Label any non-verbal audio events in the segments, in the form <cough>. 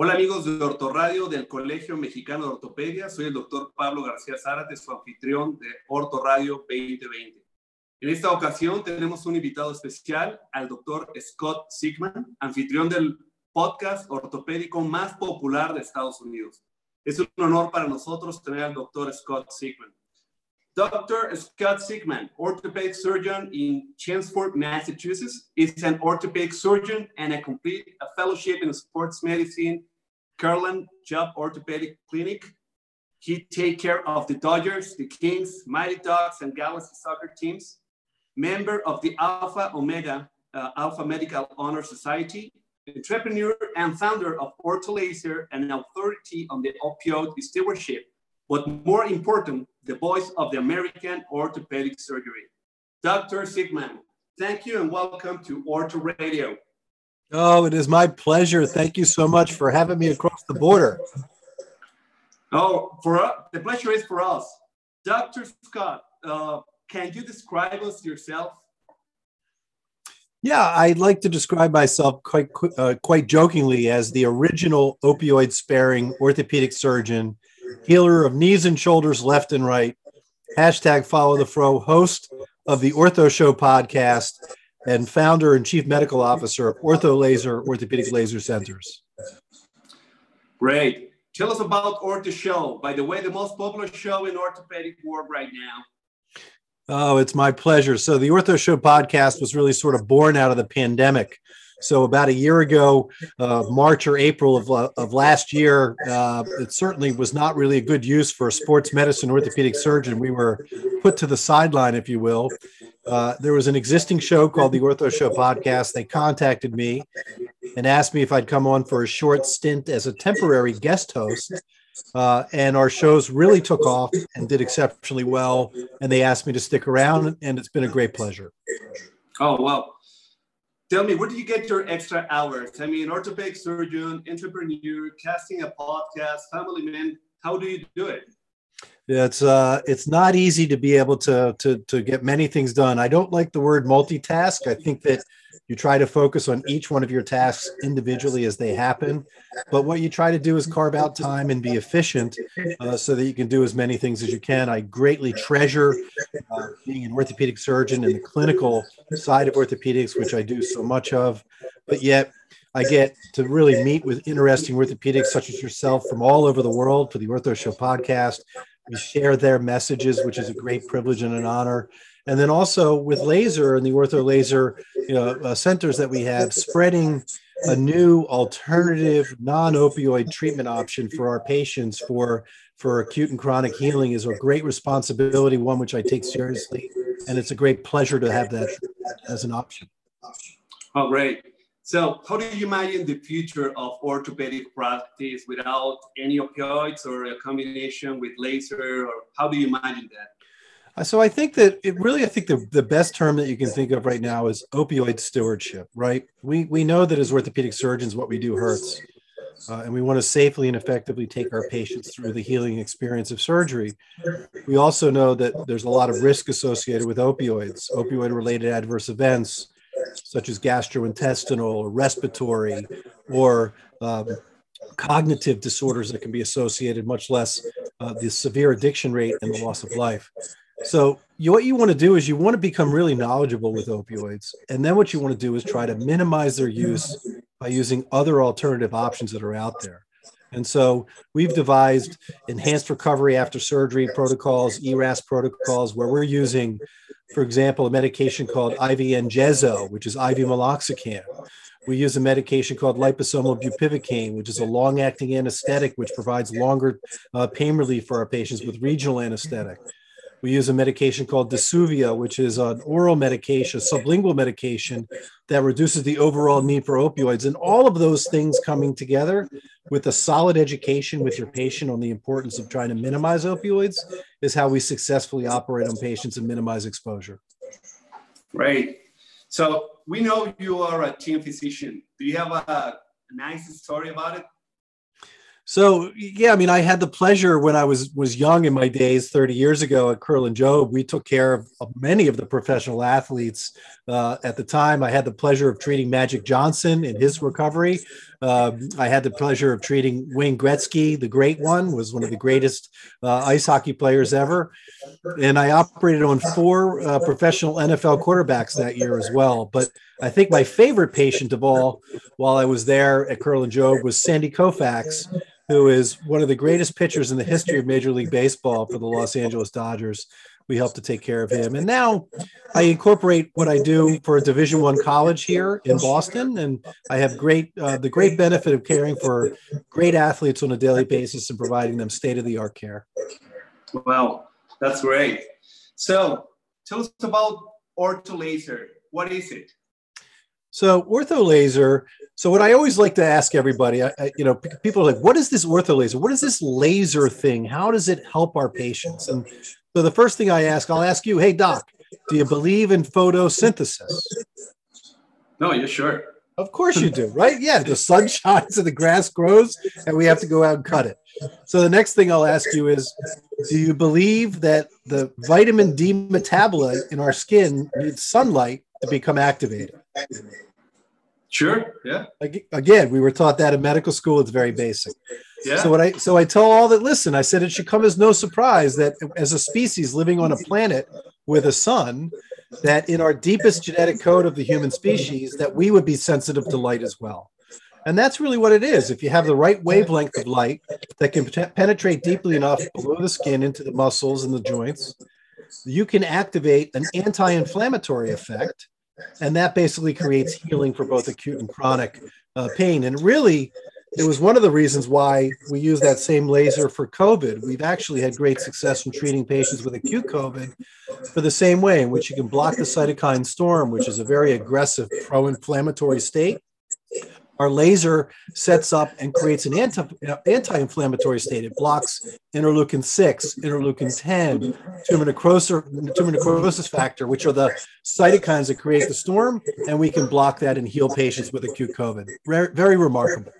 Hola amigos de Ortoradio del Colegio Mexicano de Ortopedia, soy el doctor Pablo García Zárate, su anfitrión de Ortoradio 2020. En esta ocasión tenemos un invitado especial, al doctor Scott Sigman, anfitrión del podcast ortopédico más popular de Estados Unidos. Es un honor para nosotros tener al doctor Scott Sigman. Dr. Scott Sigman, orthopedic surgeon in Chelmsford, Massachusetts, is an orthopedic surgeon and a complete a fellowship in sports medicine, Carlin Job Orthopedic Clinic. He take care of the Dodgers, the Kings, Mighty Ducks, and Galaxy soccer teams. Member of the Alpha Omega uh, Alpha Medical Honor Society, entrepreneur and founder of OrthoLaser, an authority on the opioid stewardship but more important, the voice of the American orthopedic surgery. Dr. Sigman, thank you and welcome to Ortho Radio. Oh, it is my pleasure. Thank you so much for having me across the border. Oh, for us, the pleasure is for us. Dr. Scott, uh, can you describe us yourself? Yeah, I'd like to describe myself quite uh, quite jokingly as the original opioid sparing orthopedic surgeon healer of knees and shoulders left and right, hashtag follow the fro, host of the Ortho Show podcast, and founder and chief medical officer of Ortho Laser Orthopedic Laser Centers. Great. Tell us about Ortho Show. By the way, the most popular show in orthopedic world right now. Oh, it's my pleasure. So the Ortho Show podcast was really sort of born out of the pandemic. So about a year ago, uh, March or April of, uh, of last year, uh, it certainly was not really a good use for a sports medicine orthopedic surgeon. We were put to the sideline, if you will. Uh, there was an existing show called the Ortho Show podcast. They contacted me and asked me if I'd come on for a short stint as a temporary guest host. Uh, and our shows really took off and did exceptionally well. And they asked me to stick around, and it's been a great pleasure. Oh, well, tell me, where do you get your extra hours? I mean, orthopedic surgeon, entrepreneur, casting a podcast, family man. How do you do it? It's uh, it's not easy to be able to to to get many things done. I don't like the word multitask. I think that you try to focus on each one of your tasks individually as they happen. But what you try to do is carve out time and be efficient uh, so that you can do as many things as you can. I greatly treasure uh, being an orthopedic surgeon and the clinical side of orthopedics, which I do so much of. But yet, I get to really meet with interesting orthopedics such as yourself from all over the world for the Ortho Show podcast. We share their messages, which is a great privilege and an honor. And then also with laser and the ortho laser you know, uh, centers that we have spreading a new alternative non-opioid treatment option for our patients for for acute and chronic healing is a great responsibility one which i take seriously. And it's a great pleasure to have that as an option. Oh great so how do you imagine the future of orthopedic practice without any opioids or a combination with laser or how do you imagine that uh, so I think that it really, I think the, the best term that you can think of right now is opioid stewardship, right? We, we know that as orthopedic surgeons, what we do hurts. Uh, and we want to safely and effectively take our patients through the healing experience of surgery. We also know that there's a lot of risk associated with opioids, opioid related adverse events, such as gastrointestinal or respiratory or um, cognitive disorders that can be associated, much less uh, the severe addiction rate and the loss of life. So you, what you want to do is you want to become really knowledgeable with opioids, and then what you want to do is try to minimize their use by using other alternative options that are out there. And so we've devised enhanced recovery after surgery protocols, ERAS protocols, where we're using, for example, a medication called IV Anjeso, which is IV meloxicam. We use a medication called liposomal bupivacaine, which is a long-acting anesthetic, which provides longer uh, pain relief for our patients with regional anesthetic. We use a medication called Dsuvia, which is an oral medication, sublingual medication that reduces the overall need for opioids. And all of those things coming together with a solid education with your patient on the importance of trying to minimize opioids is how we successfully operate on patients and minimize exposure. Great. So we know you are a team physician. Do you have a, a nice story about it? So yeah, I mean, I had the pleasure when I was was young in my days, 30 years ago at Kerlan-Jobe, We took care of, of, many of the professional athletes uh, at the time. I had the pleasure of treating Magic Johnson in his recovery. Um, I had the pleasure of treating Wayne Gretzky, the great one, was one of the greatest uh, ice hockey players ever. And I operated on four uh, professional NFL quarterbacks that year as well. But I think my favorite patient of all while I was there at Kerlan-Jobe, was Sandy Koufax who is one of the greatest pitchers in the history of Major League Baseball for the Los Angeles Dodgers. We help to take care of him, and now I incorporate what I do for a Division One college here in Boston, and I have great uh, the great benefit of caring for great athletes on a daily basis and providing them state of the art care. Well, that's great. So, tell us about ortho laser. What is it? So ortho laser. So what I always like to ask everybody, I, I, you know, people are like, "What is this ortho laser? What is this laser thing? How does it help our patients?" And so the first thing I ask, I'll ask you, "Hey doc, do you believe in photosynthesis?" No, you're sure. Of course you do, right? Yeah, the sun <laughs> shines and the grass grows, and we have to go out and cut it. So the next thing I'll ask you is, do you believe that the vitamin D metabolite in our skin needs sunlight to become activated? Sure. Yeah. Again, we were taught that in medical school. It's very basic. Yeah. So what I so I tell all that listen, I said it should come as no surprise that as a species living on a planet with a sun, that in our deepest genetic code of the human species, that we would be sensitive to light as well. And that's really what it is. If you have the right wavelength of light that can penetrate deeply enough below the skin into the muscles and the joints, you can activate an anti-inflammatory effect and that basically creates healing for both acute and chronic uh, pain. And really, it was one of the reasons why we use that same laser for COVID. We've actually had great success in treating patients with acute COVID for the same way, in which you can block the cytokine storm, which is a very aggressive pro inflammatory state our laser sets up and creates an anti, anti-inflammatory state. It blocks interleukin 6, interleukin 10, tumor necrosis, tumor necrosis factor, which are the cytokines that create the storm, and we can block that and heal patients with acute COVID. Very, very remarkable.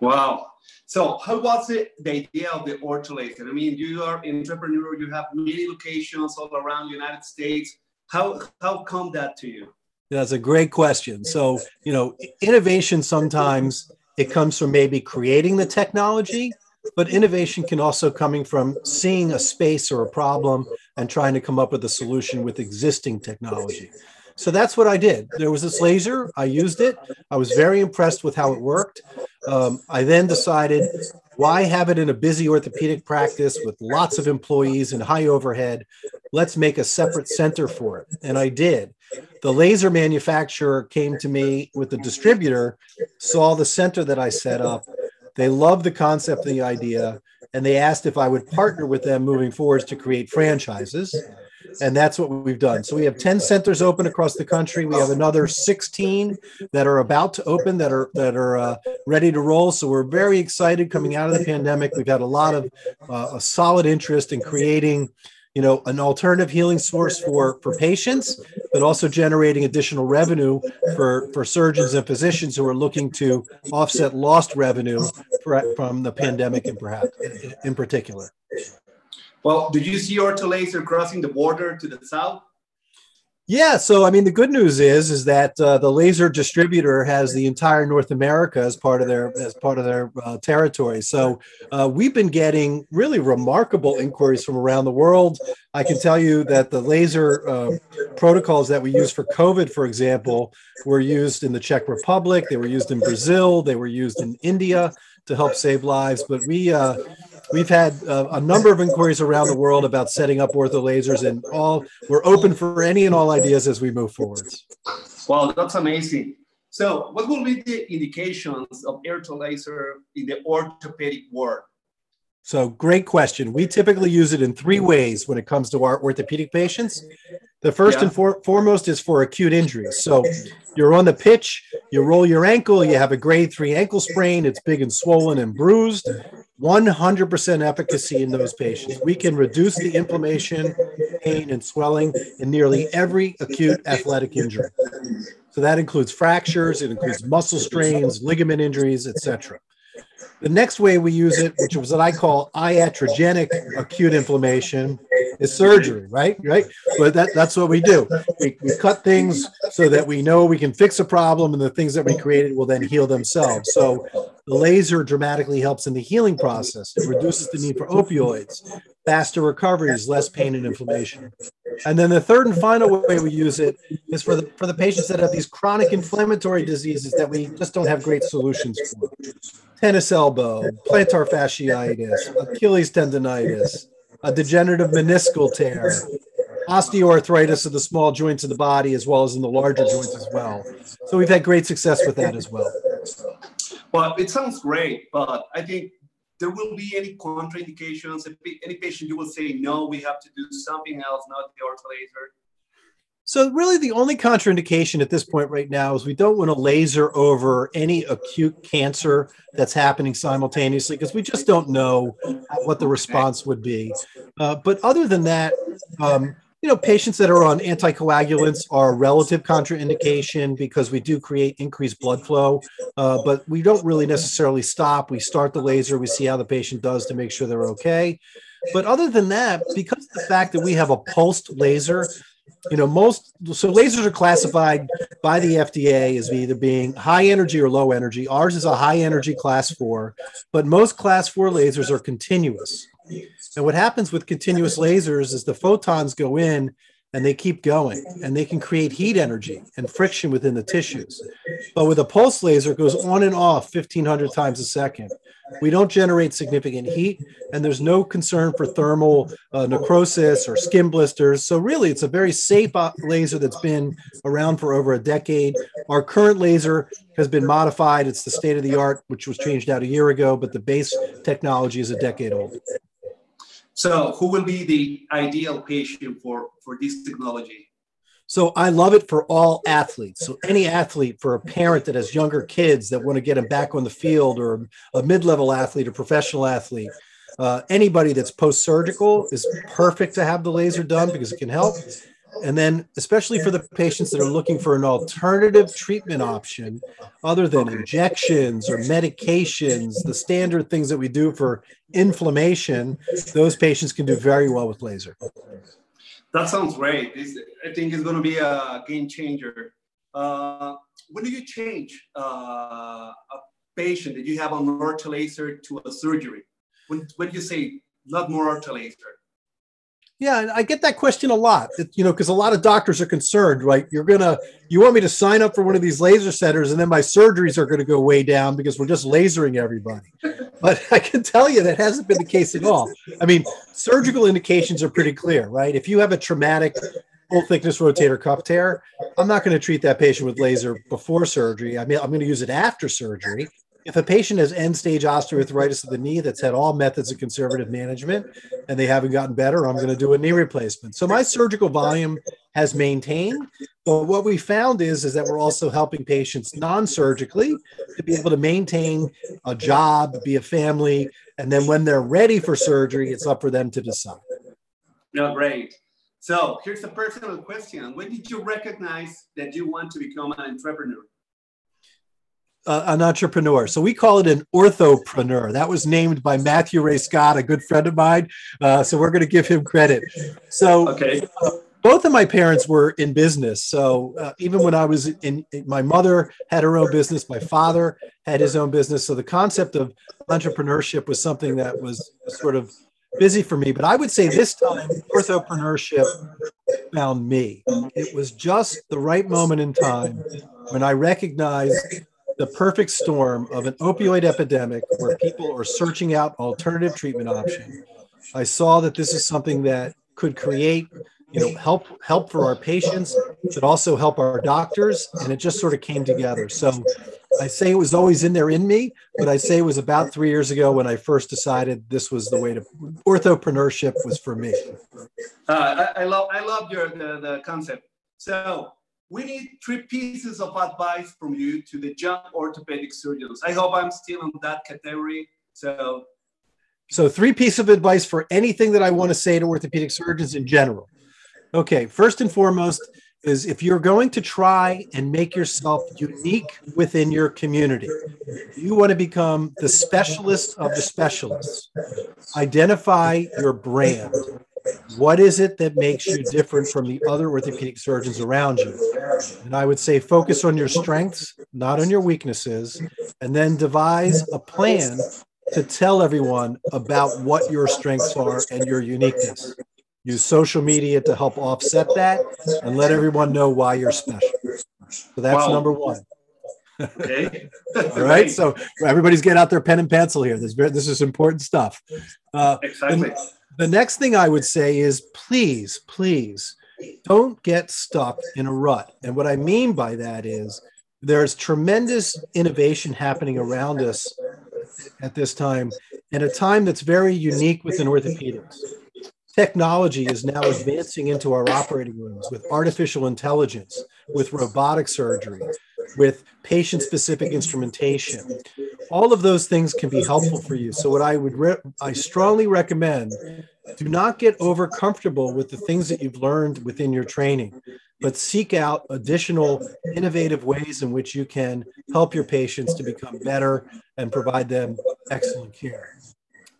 Wow. So how was it the idea of the ortho laser? I mean, you are an entrepreneur, you have many locations all around the United States. How, how come that to you? That's a great question. So, you know, innovation sometimes it comes from maybe creating the technology, but innovation can also coming from seeing a space or a problem and trying to come up with a solution with existing technology. So that's what I did. There was this laser. I used it. I was very impressed with how it worked. Um, I then decided why have it in a busy orthopedic practice with lots of employees and high overhead? Let's make a separate center for it. And I did. The laser manufacturer came to me with the distributor, saw the center that I set up. They loved the concept and the idea, and they asked if I would partner with them moving forwards to create franchises and that's what we've done. So we have 10 centers open across the country. We have another 16 that are about to open that are that are uh, ready to roll. So we're very excited coming out of the pandemic. We've had a lot of uh, a solid interest in creating you know an alternative healing source for for patients but also generating additional revenue for for surgeons and physicians who are looking to offset lost revenue from the pandemic and perhaps in, in particular well, did you see ortho laser crossing the border to the south? Yeah, so I mean, the good news is is that uh, the laser distributor has the entire North America as part of their as part of their uh, territory. So uh, we've been getting really remarkable inquiries from around the world. I can tell you that the laser uh, protocols that we use for COVID, for example, were used in the Czech Republic. They were used in Brazil. They were used in India to help save lives. But we uh, We've had uh, a number of inquiries around the world about setting up ortho lasers, and all we're open for any and all ideas as we move forwards. Wow, that's amazing. So, what will be the indications of ortho laser in the orthopedic world? So, great question. We typically use it in three ways when it comes to our orthopedic patients. The first yeah. and for, foremost is for acute injuries. So you're on the pitch, you roll your ankle, you have a grade three ankle sprain, it's big and swollen and bruised. 100% efficacy in those patients. We can reduce the inflammation, pain, and swelling in nearly every acute athletic injury. So that includes fractures, it includes muscle strains, ligament injuries, etc. The next way we use it, which is what I call iatrogenic acute inflammation, is surgery, right? Right. But that, that's what we do. We, we cut things so that we know we can fix a problem and the things that we created will then heal themselves. So the laser dramatically helps in the healing process. It reduces the need for opioids, faster recoveries, less pain and inflammation. And then the third and final way we use it is for the for the patients that have these chronic inflammatory diseases that we just don't have great solutions for. Tennis elbow, plantar fasciitis, Achilles tendonitis, a degenerative meniscal tear, osteoarthritis of the small joints of the body as well as in the larger joints as well. So we've had great success with that as well. Well, it sounds great, but I think there will be any contraindications. Any patient you will say, no, we have to do something else, not the ortho laser. So really the only contraindication at this point right now is we don't want to laser over any acute cancer that's happening simultaneously because we just don't know what the response would be. Uh, but other than that, um, you know, patients that are on anticoagulants are a relative contraindication because we do create increased blood flow, uh, but we don't really necessarily stop. We start the laser, we see how the patient does to make sure they're okay. But other than that, because of the fact that we have a pulsed laser, you know, most so lasers are classified by the FDA as either being high energy or low energy. Ours is a high energy class four, but most class four lasers are continuous. And what happens with continuous lasers is the photons go in and they keep going and they can create heat energy and friction within the tissues. But with a pulse laser, it goes on and off 1500 times a second. We don't generate significant heat and there's no concern for thermal uh, necrosis or skin blisters. So, really, it's a very safe laser that's been around for over a decade. Our current laser has been modified. It's the state of the art, which was changed out a year ago, but the base technology is a decade old. So, who will be the ideal patient for, for this technology? So I love it for all athletes. So any athlete, for a parent that has younger kids that want to get them back on the field, or a mid-level athlete, or professional athlete, uh, anybody that's post-surgical is perfect to have the laser done because it can help. And then, especially for the patients that are looking for an alternative treatment option other than injections or medications, the standard things that we do for inflammation, those patients can do very well with laser. That sounds great. It's, I think it's going to be a game changer. Uh, when do you change uh, a patient that you have on ortho laser to a surgery? When, when you say not more ortho laser? Yeah, I get that question a lot. It, you know, because a lot of doctors are concerned, right? You're gonna, you want me to sign up for one of these laser centers, and then my surgeries are going to go way down because we're just lasering everybody. <laughs> But I can tell you that hasn't been the case at all. I mean, surgical indications are pretty clear, right? If you have a traumatic full thickness rotator cuff tear, I'm not going to treat that patient with laser before surgery. I mean, I'm going to use it after surgery if a patient has end stage osteoarthritis of the knee that's had all methods of conservative management and they haven't gotten better, I'm going to do a knee replacement. So my surgical volume has maintained, but what we found is is that we're also helping patients non-surgically to be able to maintain a job, be a family, and then when they're ready for surgery, it's up for them to decide. No, great. So here's a personal question: When did you recognize that you want to become an entrepreneur? Uh, an entrepreneur. So we call it an orthopreneur. That was named by Matthew Ray Scott, a good friend of mine. Uh, so we're going to give him credit. So okay. Uh, both of my parents were in business. So uh, even when I was in, my mother had her own business, my father had his own business. So the concept of entrepreneurship was something that was sort of busy for me. But I would say this time, orthopreneurship found me. It was just the right moment in time when I recognized the perfect storm of an opioid epidemic where people are searching out alternative treatment options. I saw that this is something that could create, you know, help help for our patients, but also help our doctors, and it just sort of came together. So I say it was always in there in me, but I say it was about three years ago when I first decided this was the way to orthopreneurship was for me. Uh, I, I, love I love your the, the concept. So we need three pieces of advice from you to the young orthopedic surgeons. I hope I'm still in that category. So, so three pieces of advice for anything that I want to say to orthopedic surgeons in general. Okay, first and foremost is if you're going to try and make yourself unique within your community, you want to become the specialist of the specialists. Identify your brand. What is it that makes you different from the other orthopedic surgeons around you? And I would say focus on your strengths, not on your weaknesses, and then devise a plan to tell everyone about what your strengths are and your uniqueness. Use social media to help offset that and let everyone know why you're special. So that's wow. number one. Okay. <laughs> All right. So everybody's getting out their pen and pencil here. This, this is important stuff. Uh, exactly. The next thing I would say is please, please don't get stuck in a rut. And what I mean by that is there's tremendous innovation happening around us at this time, and a time that's very unique within orthopedics. Technology is now advancing into our operating rooms with artificial intelligence, with robotic surgery, with patient specific instrumentation. All of those things can be helpful for you. So, what I would, re- I strongly recommend do not get over comfortable with the things that you've learned within your training, but seek out additional innovative ways in which you can help your patients to become better and provide them excellent care.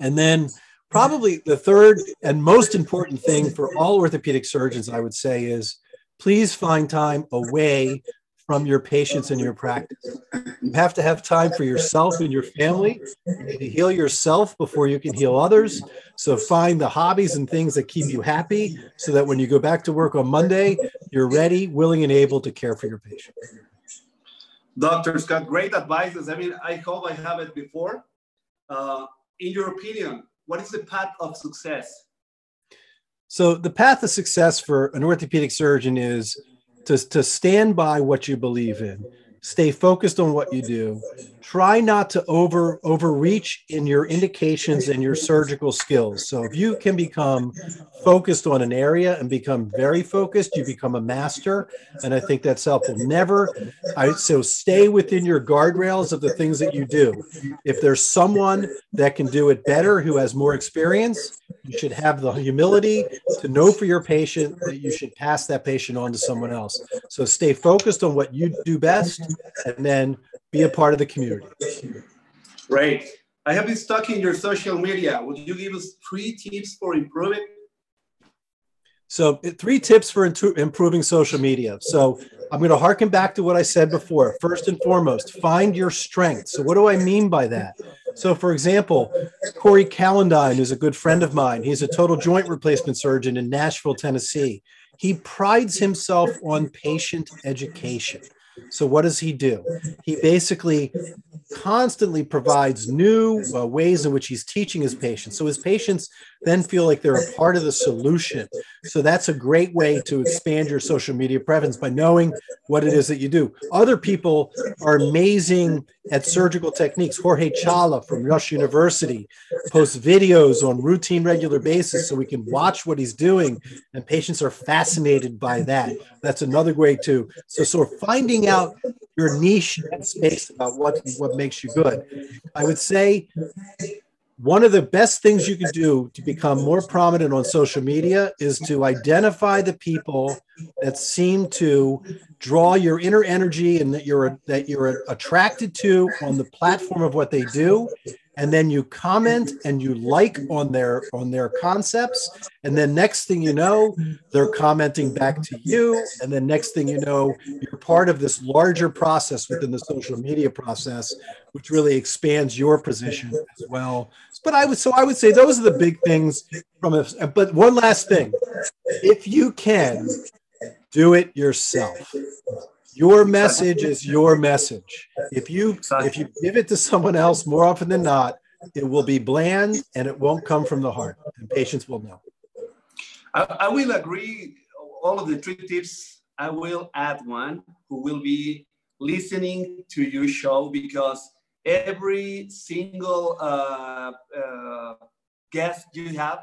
And then, probably the third and most important thing for all orthopedic surgeons, I would say, is please find time away from your patients and your practice. You have to have time for yourself and your family to heal yourself before you can heal others. So find the hobbies and things that keep you happy so that when you go back to work on Monday, you're ready, willing, and able to care for your patient. Dr. Scott, great advices. I mean, I hope I have it before. Uh, in your opinion, what is the path of success? So, the path of success for an orthopedic surgeon is to, to stand by what you believe in stay focused on what you do. Try not to over overreach in your indications and your surgical skills. So if you can become focused on an area and become very focused you become a master. And i think that's helpful never i so stay within your guardrails of the things that you do. If there's someone that can do it better who has more experience you should have the humility to know for your patient that you should pass that patient on to someone else. So stay focused on what you do best and then be a part of the community. Great. I have been stuck in your social media. Would you give us three tips for improving? So, eh, three tips for improving social media. So, I'm going to harken back to what I said before. First and foremost, find your strengths. So, what do I mean by that? So, for example, Corey Calendine is a good friend of mine. He's a total joint replacement surgeon in Nashville, Tennessee. He prides himself on patient education. So what does he do? He basically constantly provides new uh, ways in which he's teaching his patients. So his patients then feel like they're a part of the solution. So that's a great way to expand your social media presence by knowing what it is that you do. Other people are amazing at surgical techniques. Jorge Chahla from Rush University posts videos on routine, regular basis so we can watch what he's doing, and patients are fascinated by that. That's another way too. So, so finding out your niche and space about what what makes you good. I would say one of the best things you can do to become more prominent on social media is to identify the people that seem to draw your inner energy and that you're that you're attracted to on the platform of what they do and then you comment and you like on their on their concepts. And then next thing you know they're commenting back to you. And then next thing you know you're part of this larger process within the social media process which really expands your position as well. But i would so i would say those are the big things from a but one last thing. If you can do it yourself your message is your message. If you if you give it to someone else more often than not, it will be bland and it won't come from the heart, and patients will know. I, I will agree. All of the three tips. I will add one who will be listening to your show because every single uh, uh, guest you have,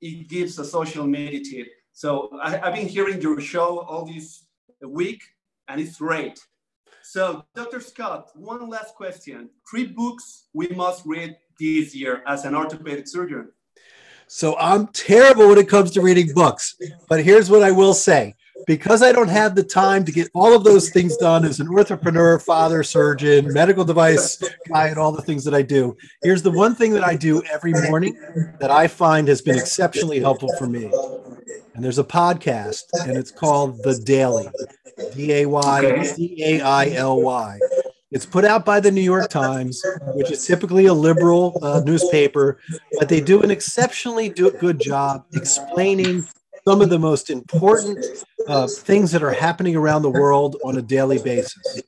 it gives a social media tip. So I, have been hearing your show all this week, and it's great. So, Dr. Scott, one last question. Three books we must read this year as an orthopedic surgeon. So, I'm terrible when it comes to reading books, but here's what I will say because I don't have the time to get all of those things done as an entrepreneur, father, surgeon, medical device guy, and all the things that I do, here's the one thing that I do every morning that I find has been exceptionally helpful for me. And there's a podcast, and it's called The Daily, D A Y C A I L Y. It's put out by the New York Times, which is typically a liberal uh, newspaper, but they do an exceptionally do- good job explaining some of the most important uh, things that are happening around the world on a daily basis.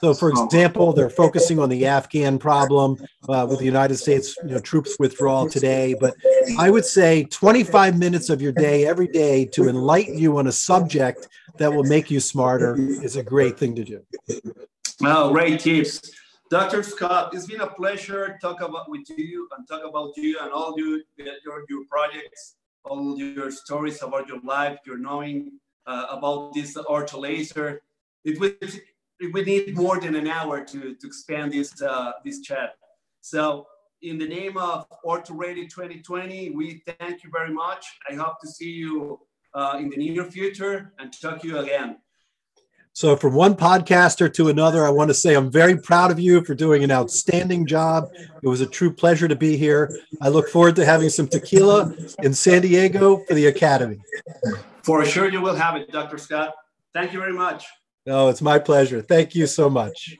So, for example, they're focusing on the Afghan problem uh, with the United States you know, troops withdrawal today. But I would say 25 minutes of your day every day to enlighten you on a subject that will make you smarter is a great thing to do. Well, great tips. Dr. Scott, it's been a pleasure talk about with you and talk about you and all you, your, your projects all your stories about your life, your knowing uh, about this ortho laser. It would it would need more than an hour to, to expand this uh, this chat. So in the name of Ortho Ready 2020, we thank you very much. I hope to see you uh, in the near future and talk to you again. So, from one podcaster to another, I want to say I'm very proud of you for doing an outstanding job. It was a true pleasure to be here. I look forward to having some tequila in San Diego for the Academy. For sure, you will have it, Dr. Scott. Thank you very much. No, it's my pleasure. Thank you so much.